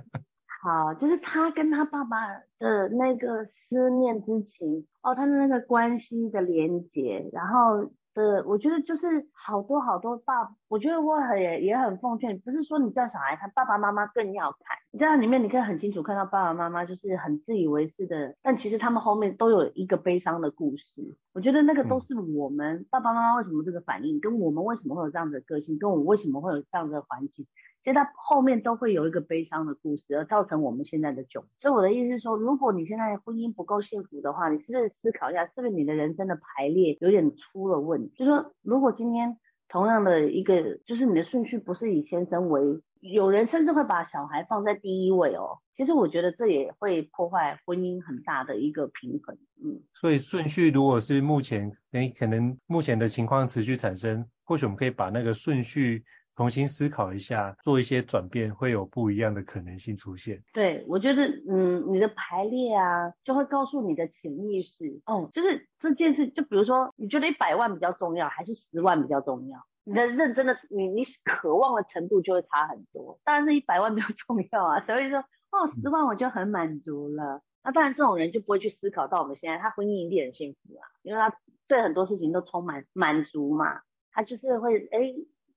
好，就是他跟他爸爸的那个思念之情，哦，他的那个关系的连结，然后。呃，我觉得就是好多好多爸，我觉得我很也也很奉劝，不是说你叫小孩看，爸爸妈妈更要看。你在里面你可以很清楚看到爸爸妈妈就是很自以为是的，但其实他们后面都有一个悲伤的故事。我觉得那个都是我们、嗯、爸爸妈妈为什么这个反应，跟我们为什么会有这样的个性，跟我们为什么会有这样的环境。其实它后面都会有一个悲伤的故事，而造成我们现在的窘。所以我的意思是说，如果你现在婚姻不够幸福的话，你是不是思考一下，是不是你的人生的排列有点出了问题？就是说，如果今天同样的一个，就是你的顺序不是以先生为，有人甚至会把小孩放在第一位哦。其实我觉得这也会破坏婚姻很大的一个平衡。嗯，所以顺序如果是目前，诶，可能目前的情况持续产生，或许我们可以把那个顺序。重新思考一下，做一些转变，会有不一样的可能性出现。对，我觉得，嗯，你的排列啊，就会告诉你的潜意识，哦，就是这件事，就比如说，你觉得一百万比较重要，还是十万比较重要？你的认真的，你你渴望的程度就会差很多。当然是一百万比较重要啊，所以说，哦，十万我就很满足了。那当然，这种人就不会去思考到我们现在，他婚姻一定很幸福啊，因为他对很多事情都充满满足嘛，他就是会，哎。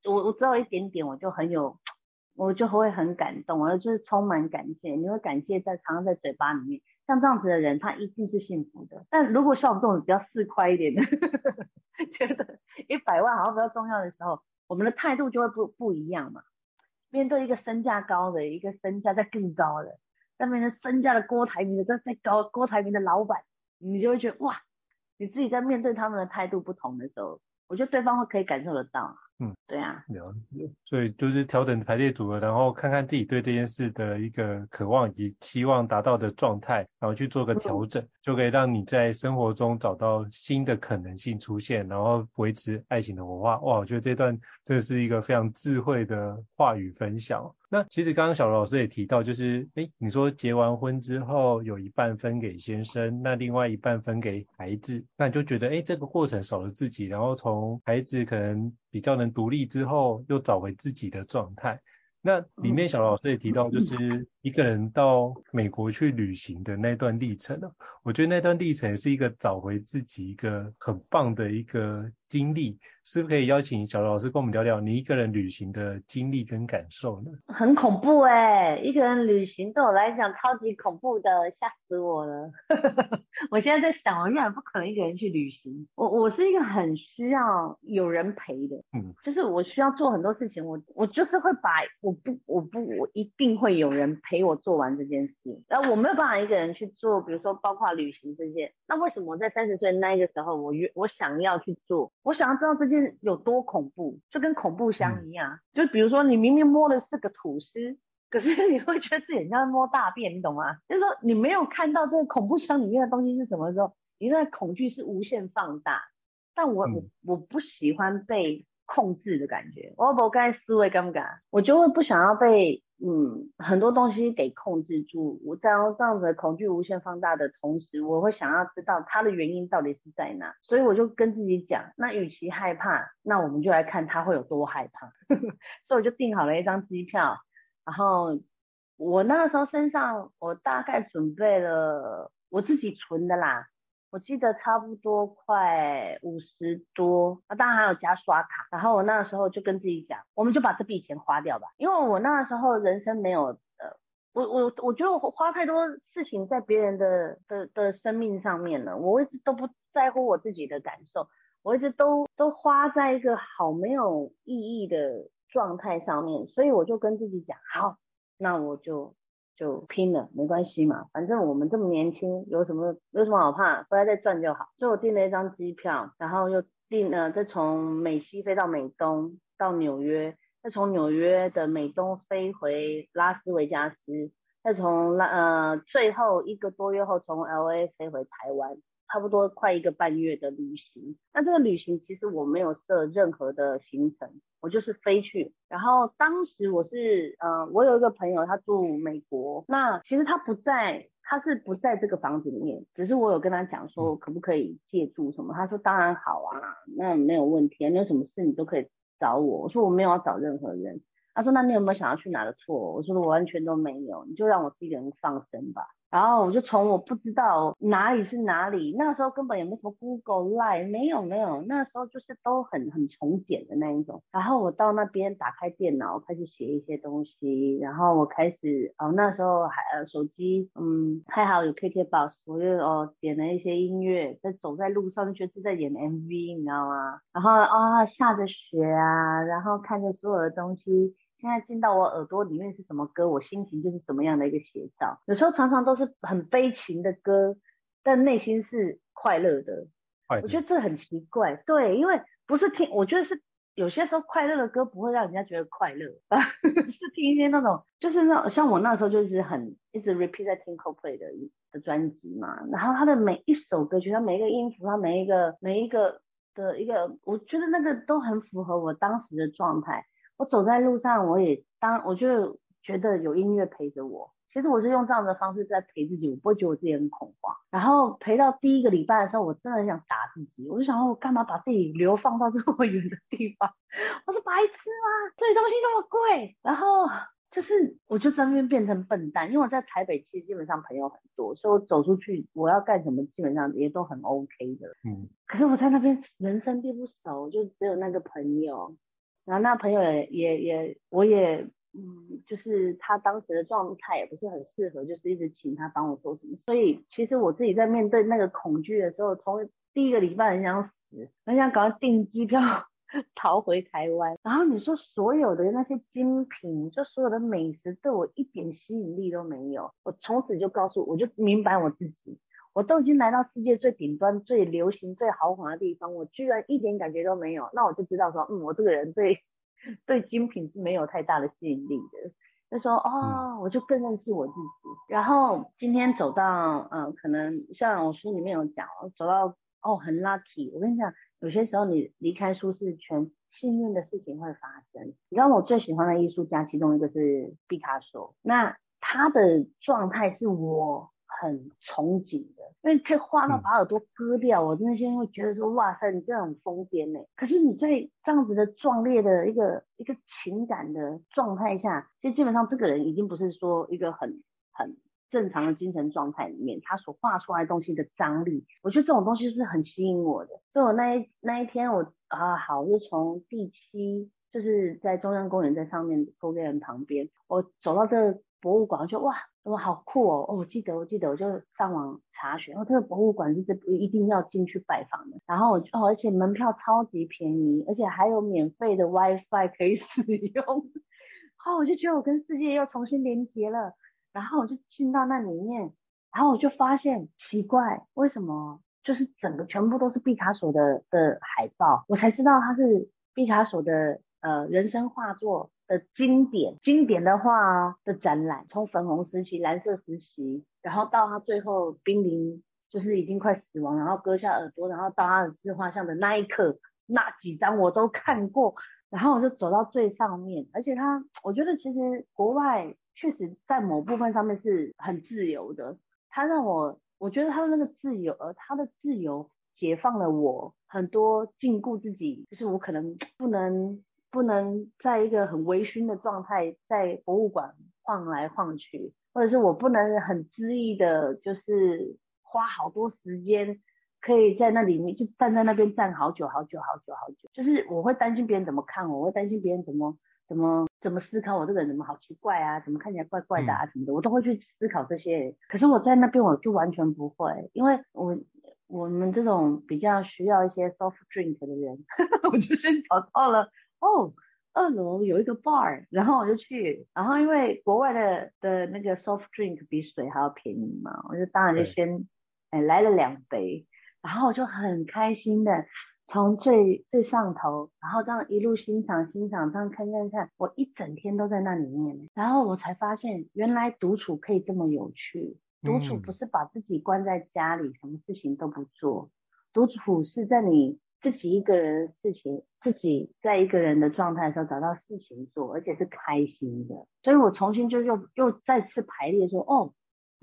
我我知道一点点，我就很有，我就会很感动，我就是充满感谢。你会感谢在常常在嘴巴里面，像这样子的人，他一定是幸福的。但如果像我们这种比较市侩一点的，觉得一百万好像比较重要的时候，我们的态度就会不不一样嘛。面对一个身价高的，一个身价再更高的，上面对身价的郭台铭的在在高，郭台铭的老板，你就会觉得哇，你自己在面对他们的态度不同的时候，我觉得对方会可以感受得到。嗯，对啊，了解，所以就是调整排列组合，然后看看自己对这件事的一个渴望以及期望达到的状态，然后去做个调整，嗯、就可以让你在生活中找到新的可能性出现，然后维持爱情的火花。哇，我觉得这段真的是一个非常智慧的话语分享。那其实刚刚小罗老师也提到，就是诶，你说结完婚之后有一半分给先生，那另外一半分给孩子，那你就觉得诶，这个过程少了自己，然后从孩子可能比较能独立之后，又找回自己的状态。那里面小罗老师也提到，就是一个人到美国去旅行的那段历程呢，我觉得那段历程是一个找回自己一个很棒的一个经历。是不是可以邀请小罗老师跟我们聊聊你一个人旅行的经历跟感受呢？很恐怖哎、欸，一个人旅行对我来讲超级恐怖的，吓死我了。我现在在想，我永远不可能一个人去旅行。我我是一个很需要有人陪的，嗯，就是我需要做很多事情，我我就是会把我不我不我一定会有人陪我做完这件事。然后我没有办法一个人去做，比如说包括旅行这件。那为什么我在三十岁那一个时候，我约我想要去做，我想要知道这件。有多恐怖，就跟恐怖箱一样。嗯、就比如说，你明明摸的是个吐司，可是你会觉得自己像在摸大便，你懂吗？就是说，你没有看到这个恐怖箱里面的东西是什么的时候，你那恐惧是无限放大。但我、嗯、我我不喜欢被控制的感觉，我不该思维敢不敢，我就会不想要被。嗯，很多东西给控制住，我这样这样子的恐惧无限放大的同时，我会想要知道它的原因到底是在哪，所以我就跟自己讲，那与其害怕，那我们就来看他会有多害怕，所以我就订好了一张机票，然后我那个时候身上我大概准备了我自己存的啦。我记得差不多快五十多，啊，当然还有加刷卡。然后我那个时候就跟自己讲，我们就把这笔钱花掉吧，因为我那个时候人生没有，呃，我我我觉得我花太多事情在别人的的的生命上面了，我一直都不在乎我自己的感受，我一直都都花在一个好没有意义的状态上面，所以我就跟自己讲，好，那我就就拼了，没关系嘛，反正我们这么年轻，有什么有什么好怕，回来再赚就好。所以我订了一张机票，然后又订了再从美西飞到美东，到纽约，再从纽约的美东飞回拉斯维加斯，再从拉呃最后一个多月后从 LA 飞回台湾。差不多快一个半月的旅行，那这个旅行其实我没有设任何的行程，我就是飞去。然后当时我是，呃，我有一个朋友他住美国，那其实他不在，他是不在这个房子里面，只是我有跟他讲说可不可以借住什么，他说当然好啊，那没有问题啊，你有什么事你都可以找我。我说我没有要找任何人，他说那你有没有想要去哪个错？我说我完全都没有，你就让我自己一个人放生吧。然后我就从我不知道哪里是哪里，那时候根本也没什么 Google Line，没有没有，那时候就是都很很从简的那一种。然后我到那边打开电脑，开始写一些东西，然后我开始哦，那时候还呃手机嗯还好有 KKBOX，我就哦点了一些音乐，在走在路上就觉得是在演 MV，你知道吗？然后啊、下着雪啊，然后看着所有的东西。现在进到我耳朵里面是什么歌，我心情就是什么样的一个写照。有时候常常都是很悲情的歌，但内心是快乐的。我觉得这很奇怪，对，因为不是听，我觉得是有些时候快乐的歌不会让人家觉得快乐，是听一些那种，就是那像我那时候就是很一直 repeat 在听 Coldplay 的的专辑嘛，然后他的每一首歌曲，他每一个音符，他每一个每一个的一个，我觉得那个都很符合我当时的状态。我走在路上，我也当我就觉得有音乐陪着我。其实我是用这样的方式在陪自己，我不会觉得我自己很恐慌。然后陪到第一个礼拜的时候，我真的很想打自己。我就想说，我干嘛把自己流放到这么远的地方？我是白痴吗？这里东西那么贵。然后就是，我就真的变成笨蛋，因为我在台北其实基本上朋友很多，所以我走出去我要干什么，基本上也都很 OK 的。嗯。可是我在那边人生地不熟，就只有那个朋友。然后那朋友也也也，我也嗯，就是他当时的状态也不是很适合，就是一直请他帮我做什么。所以其实我自己在面对那个恐惧的时候，从第一个礼拜很想死，很想赶快订机票 逃回台湾。然后你说所有的那些精品，就所有的美食对我一点吸引力都没有。我从此就告诉，我就明白我自己。我都已经来到世界最顶端、最流行、最豪华的地方，我居然一点感觉都没有，那我就知道说，嗯，我这个人对对精品是没有太大的吸引力的。就说哦，我就更认识我自己。然后今天走到，嗯、呃，可能像我书里面有讲，走到哦很 lucky。我跟你讲，有些时候你离开舒适圈，幸运的事情会发生。你知道我最喜欢的艺术家，其中一个是毕卡索，那他的状态是我。很憧憬的，因为可以画到把耳朵割掉，嗯、我真的现在会觉得说，哇塞，你这样很疯癫呢。可是你在这样子的壮烈的一个一个情感的状态下，其实基本上这个人已经不是说一个很很正常的精神状态里面，他所画出来的东西的张力，我觉得这种东西是很吸引我的。所以我那一那一天我啊好，我就从第七，就是在中央公园在上面公园旁边，我走到这个博物馆，我就哇。我好酷哦！哦，我记得，我记得，我就上网查询，哦这个博物馆是这一定要进去拜访的。然后我就哦，而且门票超级便宜，而且还有免费的 WiFi 可以使用。哦，我就觉得我跟世界又重新连接了。然后我就进到那里面，然后我就发现奇怪，为什么就是整个全部都是毕卡索的的海报？我才知道他是毕卡索的呃人生画作。的经典经典的画的展览，从粉红时期、蓝色时期，然后到他最后濒临，就是已经快死亡，然后割下耳朵，然后到他的自画像的那一刻，那几张我都看过，然后我就走到最上面，而且他，我觉得其实国外确实在某部分上面是很自由的，他让我，我觉得他的那个自由，而他的自由解放了我很多禁锢自己，就是我可能不能。不能在一个很微醺的状态在博物馆晃来晃去，或者是我不能很恣意的，就是花好多时间可以在那里面就站在那边站好久好久好久好久，就是我会担心别人怎么看我，我会担心别人怎么怎么怎么思考我这个人怎么好奇怪啊，怎么看起来怪怪的啊什么的，我都会去思考这些。可是我在那边我就完全不会，因为我我们这种比较需要一些 soft drink 的人，我就先找到了。哦，二楼有一个 bar，然后我就去，然后因为国外的的那个 soft drink 比水还要便宜嘛，我就当然就先哎来了两杯，然后我就很开心的从最最上头，然后这样一路欣赏欣赏，这样看看看，我一整天都在那里面，然后我才发现原来独处可以这么有趣，独处不是把自己关在家里，什么事情都不做，独处是在你。自己一个人的事情，自己在一个人的状态的时候找到事情做，而且是开心的。所以我重新就又又再次排列说，哦，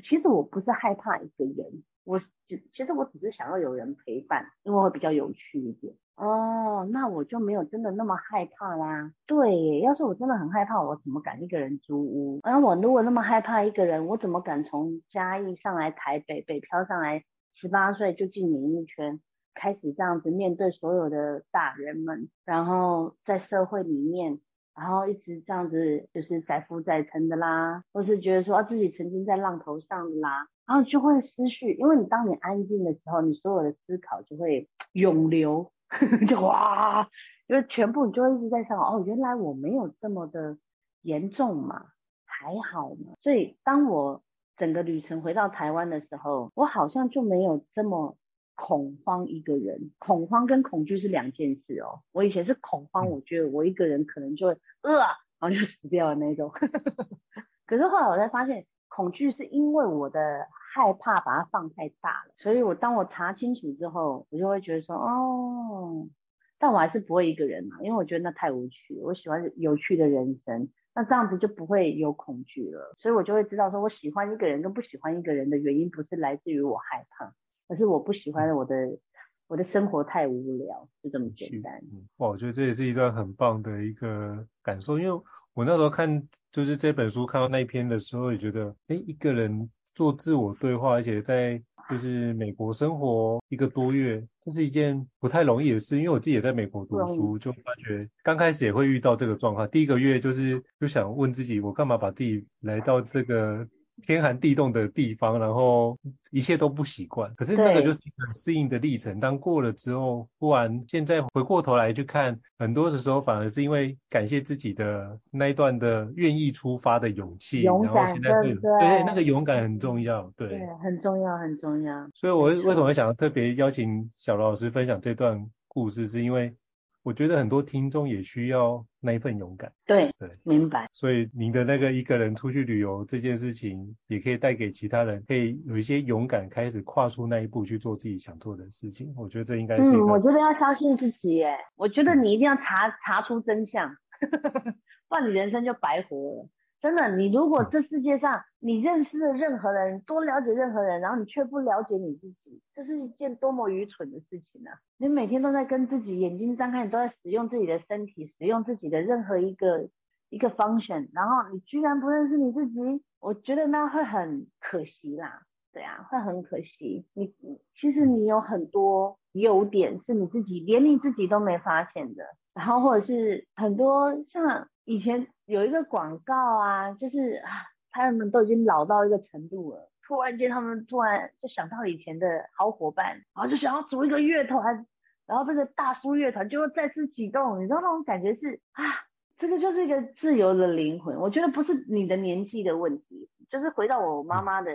其实我不是害怕一个人，我只其实我只是想要有人陪伴，因为会比较有趣一点。哦，那我就没有真的那么害怕啦。对，要是我真的很害怕，我怎么敢一个人租屋？而我如果那么害怕一个人，我怎么敢从嘉义上来台北，北漂上来，十八岁就进演艺圈？开始这样子面对所有的大人们，然后在社会里面，然后一直这样子就是载浮载沉的啦，或是觉得说啊自己曾经在浪头上的啦，然后就会思绪，因为你当你安静的时候，你所有的思考就会涌流，就哇，因为全部你就会一直在想，哦，原来我没有这么的严重嘛，还好嘛，所以当我整个旅程回到台湾的时候，我好像就没有这么。恐慌一个人，恐慌跟恐惧是两件事哦。我以前是恐慌，我觉得我一个人可能就会呃，然后就死掉的那种。可是后来我才发现，恐惧是因为我的害怕把它放太大了。所以我当我查清楚之后，我就会觉得说，哦，但我还是不会一个人嘛，因为我觉得那太无趣。我喜欢有趣的人生，那这样子就不会有恐惧了。所以我就会知道说，我喜欢一个人跟不喜欢一个人的原因，不是来自于我害怕。可是我不喜欢我的我的生活太无聊，就这么简单。嗯，哇，我觉得这也是一段很棒的一个感受，因为我那时候看就是这本书看到那一篇的时候，也觉得，哎，一个人做自我对话，而且在就是美国生活一个多月，这是一件不太容易的事。因为我自己也在美国读书，就发觉刚开始也会遇到这个状况。第一个月就是就想问自己，我干嘛把自己来到这个。天寒地冻的地方，然后一切都不习惯。可是那个就是很适应的历程。当过了之后，忽然现在回过头来去看，很多的时候反而是因为感谢自己的那一段的愿意出发的勇气。然后现在对，对，对，那个勇敢很重要，对，对，很重要，很重要。所以我为什么会想要特别邀请小罗老师分享这段故事，是因为。我觉得很多听众也需要那一份勇敢。对对，明白。所以您的那个一个人出去旅游这件事情，也可以带给其他人，可以有一些勇敢，开始跨出那一步去做自己想做的事情。我觉得这应该是。嗯，我觉得要相信自己耶。我觉得你一定要查查出真相，不然你人生就白活了。真的，你如果这世界上你认识了任何人，多了解任何人，然后你却不了解你自己，这是一件多么愚蠢的事情呢、啊？你每天都在跟自己眼睛张开，你都在使用自己的身体，使用自己的任何一个一个 function，然后你居然不认识你自己，我觉得那会很可惜啦。对啊，会很可惜。你其实你有很多优点是你自己连你自己都没发现的，然后或者是很多像以前。有一个广告啊，就是啊，他们都已经老到一个程度了，突然间他们突然就想到以前的好伙伴，然后就想要组一个乐团，然后这个大叔乐团就会再次启动，你知道那种感觉是啊，这个就是一个自由的灵魂。我觉得不是你的年纪的问题，就是回到我妈妈的，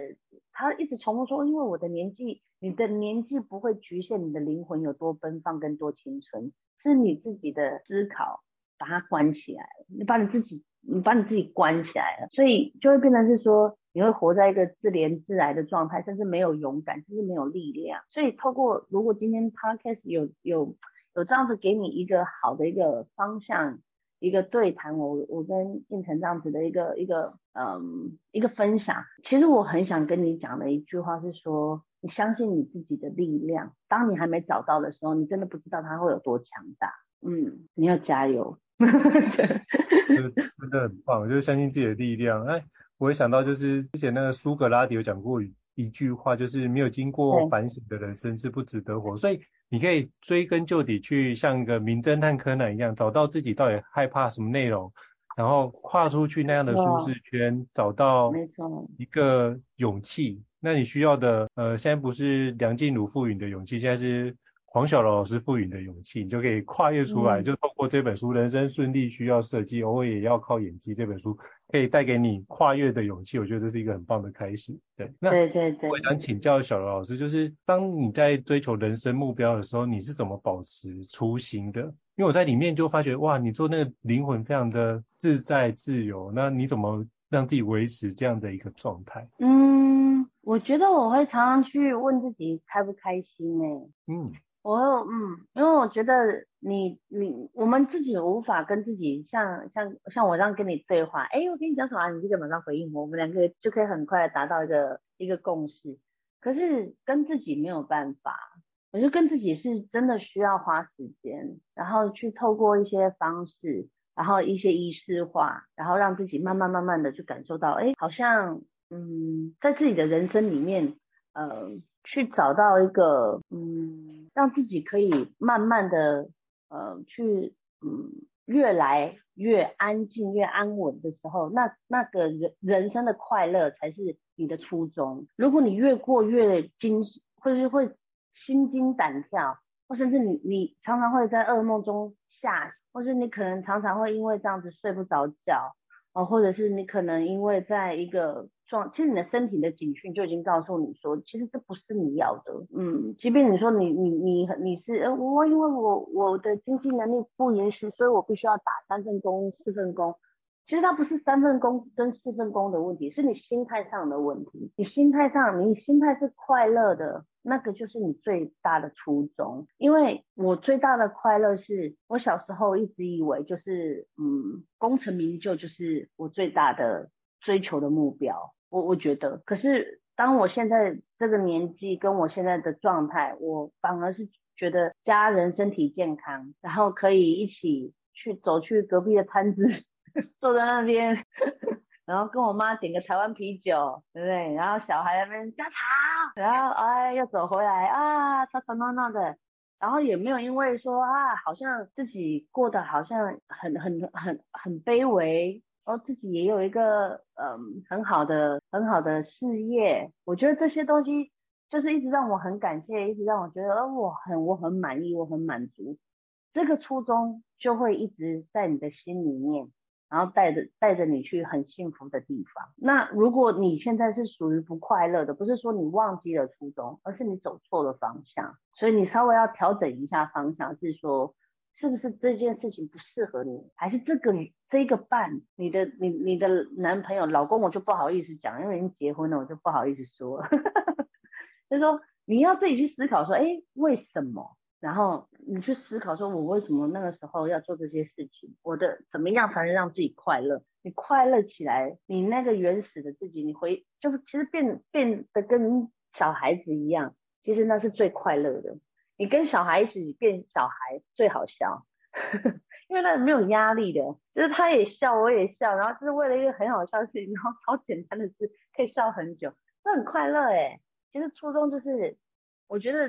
她一直重复说，因为我的年纪，你的年纪不会局限你的灵魂有多奔放跟多青春，是你自己的思考。把它关起来了，你把你自己，你把你自己关起来了，所以就会变成是说，你会活在一个自怜自哀的状态，甚至没有勇敢，甚至没有力量。所以透过，如果今天 Podcast 有有有这样子给你一个好的一个方向，一个对谈，我我跟应成这样子的一个一个嗯一个分享，其实我很想跟你讲的一句话是说，你相信你自己的力量，当你还没找到的时候，你真的不知道它会有多强大。嗯，你要加油。哈哈哈，真的很棒，就是相信自己的力量。哎，我也想到，就是之前那个苏格拉底有讲过一句话，就是没有经过反省的人生是不值得活。所以你可以追根究底，去像一个名侦探柯南一样，找到自己到底害怕什么内容，然后跨出去那样的舒适圈，找到一个勇气。那你需要的，呃，现在不是梁静茹赋予你的勇气，现在是。黄小柔老师赋予的勇气，你就可以跨越出来，嗯、就透过这本书《人生顺利需要设计，偶尔也要靠演技》这本书，可以带给你跨越的勇气。我觉得这是一个很棒的开始。对，那对对对，我想请教小柔老师，就是当你在追求人生目标的时候，你是怎么保持初心的？因为我在里面就发觉，哇，你做那个灵魂非常的自在自由，那你怎么让自己维持这样的一个状态？嗯，我觉得我会常常去问自己开不开心呢、欸？嗯。我嗯，因为我觉得你你我们自己无法跟自己像像像我这样跟你对话，哎，我跟你讲什么，你就马上回应我，我们两个就可以很快的达到一个一个共识。可是跟自己没有办法，我觉得跟自己是真的需要花时间，然后去透过一些方式，然后一些仪式化，然后让自己慢慢慢慢的去感受到，哎，好像嗯，在自己的人生里面，呃，去找到一个嗯。让自己可以慢慢的，呃，去，嗯，越来越安静、越安稳的时候，那那个人人生的快乐才是你的初衷。如果你越过越惊，或者是会心惊胆跳，或甚至你你常常会在噩梦中吓，或是你可能常常会因为这样子睡不着觉，哦，或者是你可能因为在一个状。其实你的身体的警讯就已经告诉你说，其实这不是你要的。嗯，即便你说你你你你是呃我因为我我的经济能力不允许，所以我必须要打三份工四份工。其实它不是三份工跟四份工的问题，是你心态上的问题。你心态上，你心态是快乐的，那个就是你最大的初衷。因为我最大的快乐是我小时候一直以为就是嗯功成名就就是我最大的追求的目标。我我觉得，可是当我现在这个年纪跟我现在的状态，我反而是觉得家人身体健康，然后可以一起去走去隔壁的摊子，坐在那边，然后跟我妈点个台湾啤酒，对不对？然后小孩那边加吵，然后哎又走回来啊吵吵闹闹的，然后也没有因为说啊好像自己过得好像很很很很卑微。然后自己也有一个嗯很好的很好的事业，我觉得这些东西就是一直让我很感谢，一直让我觉得呃我很我很满意，我很满足。这个初衷就会一直在你的心里面，然后带着带着你去很幸福的地方。那如果你现在是属于不快乐的，不是说你忘记了初衷，而是你走错了方向，所以你稍微要调整一下方向，是说。是不是这件事情不适合你，还是这个这个伴，你的你你的男朋友、老公，我就不好意思讲，因为已经结婚了，我就不好意思说。就是说你要自己去思考说，哎，为什么？然后你去思考说，我为什么那个时候要做这些事情？我的怎么样才能让自己快乐？你快乐起来，你那个原始的自己，你回就其实变变得跟小孩子一样，其实那是最快乐的。你跟小孩一起变小孩最好笑，因为那没有压力的，就是他也笑，我也笑，然后就是为了一个很好笑的事情，然后超简单的事可以笑很久，这很快乐哎。其实初衷就是，我觉得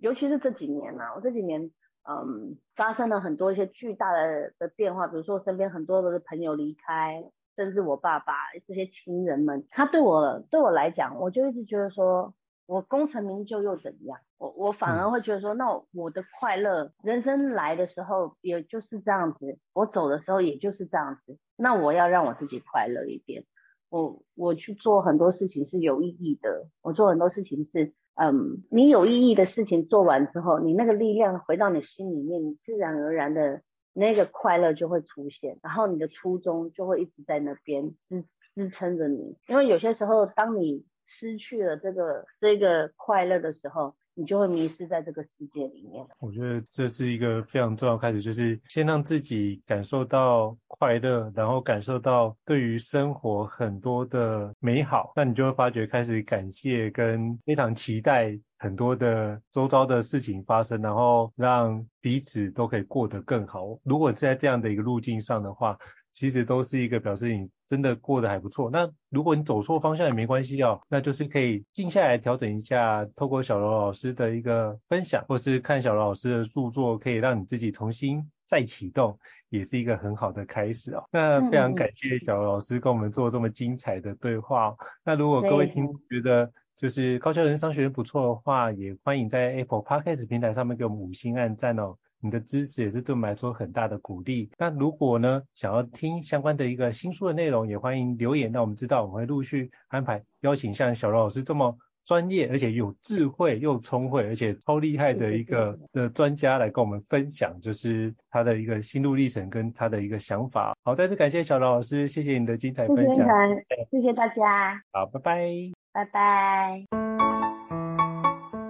尤其是这几年呐、啊，我这几年嗯发生了很多一些巨大的的变化，比如说我身边很多的朋友离开，甚至我爸爸这些亲人们，他对我对我来讲，我就一直觉得说。我功成名就又怎样？我我反而会觉得说，那我的快乐，人生来的时候也就是这样子，我走的时候也就是这样子。那我要让我自己快乐一点。我我去做很多事情是有意义的。我做很多事情是，嗯，你有意义的事情做完之后，你那个力量回到你心里面，你自然而然的那个快乐就会出现，然后你的初衷就会一直在那边支支撑着你。因为有些时候，当你失去了这个这个快乐的时候，你就会迷失在这个世界里面。我觉得这是一个非常重要开始，就是先让自己感受到快乐，然后感受到对于生活很多的美好，那你就会发觉开始感谢跟非常期待很多的周遭的事情发生，然后让彼此都可以过得更好。如果是在这样的一个路径上的话，其实都是一个表示你真的过得还不错。那如果你走错方向也没关系哦，那就是可以静下来调整一下，透过小罗老师的一个分享，或是看小罗老师的著作，可以让你自己重新再启动，也是一个很好的开始哦。那非常感谢小罗老师跟我们做这么精彩的对话。那如果各位听觉得，就是高校人商学院不错的话，也欢迎在 Apple Podcast 平台上面给我们五星按赞哦。你的支持也是对我们来说很大的鼓励。那如果呢，想要听相关的一个新书的内容，也欢迎留言让我们知道，我们会陆续安排邀请像小罗老师这么专业而且有智慧又聪慧而且超厉害的一个的专家来跟我们分享，就是他的一个心路历程跟他的一个想法。好，再次感谢小罗老师，谢谢你的精彩分享。谢谢，谢谢大家。好，拜拜。拜拜。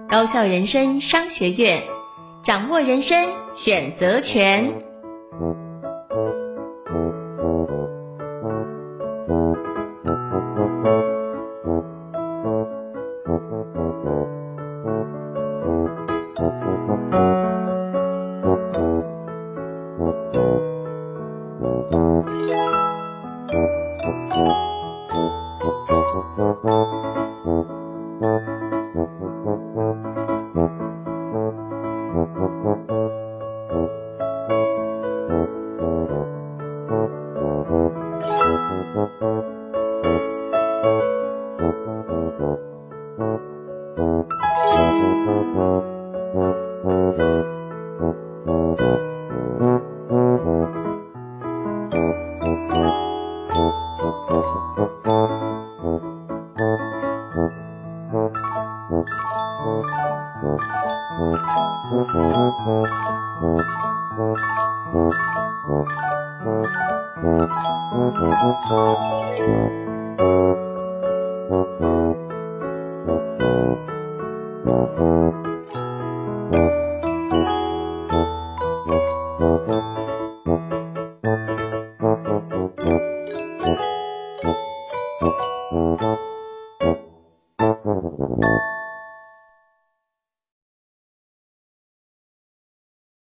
高校人生商学院。掌握人生选择权。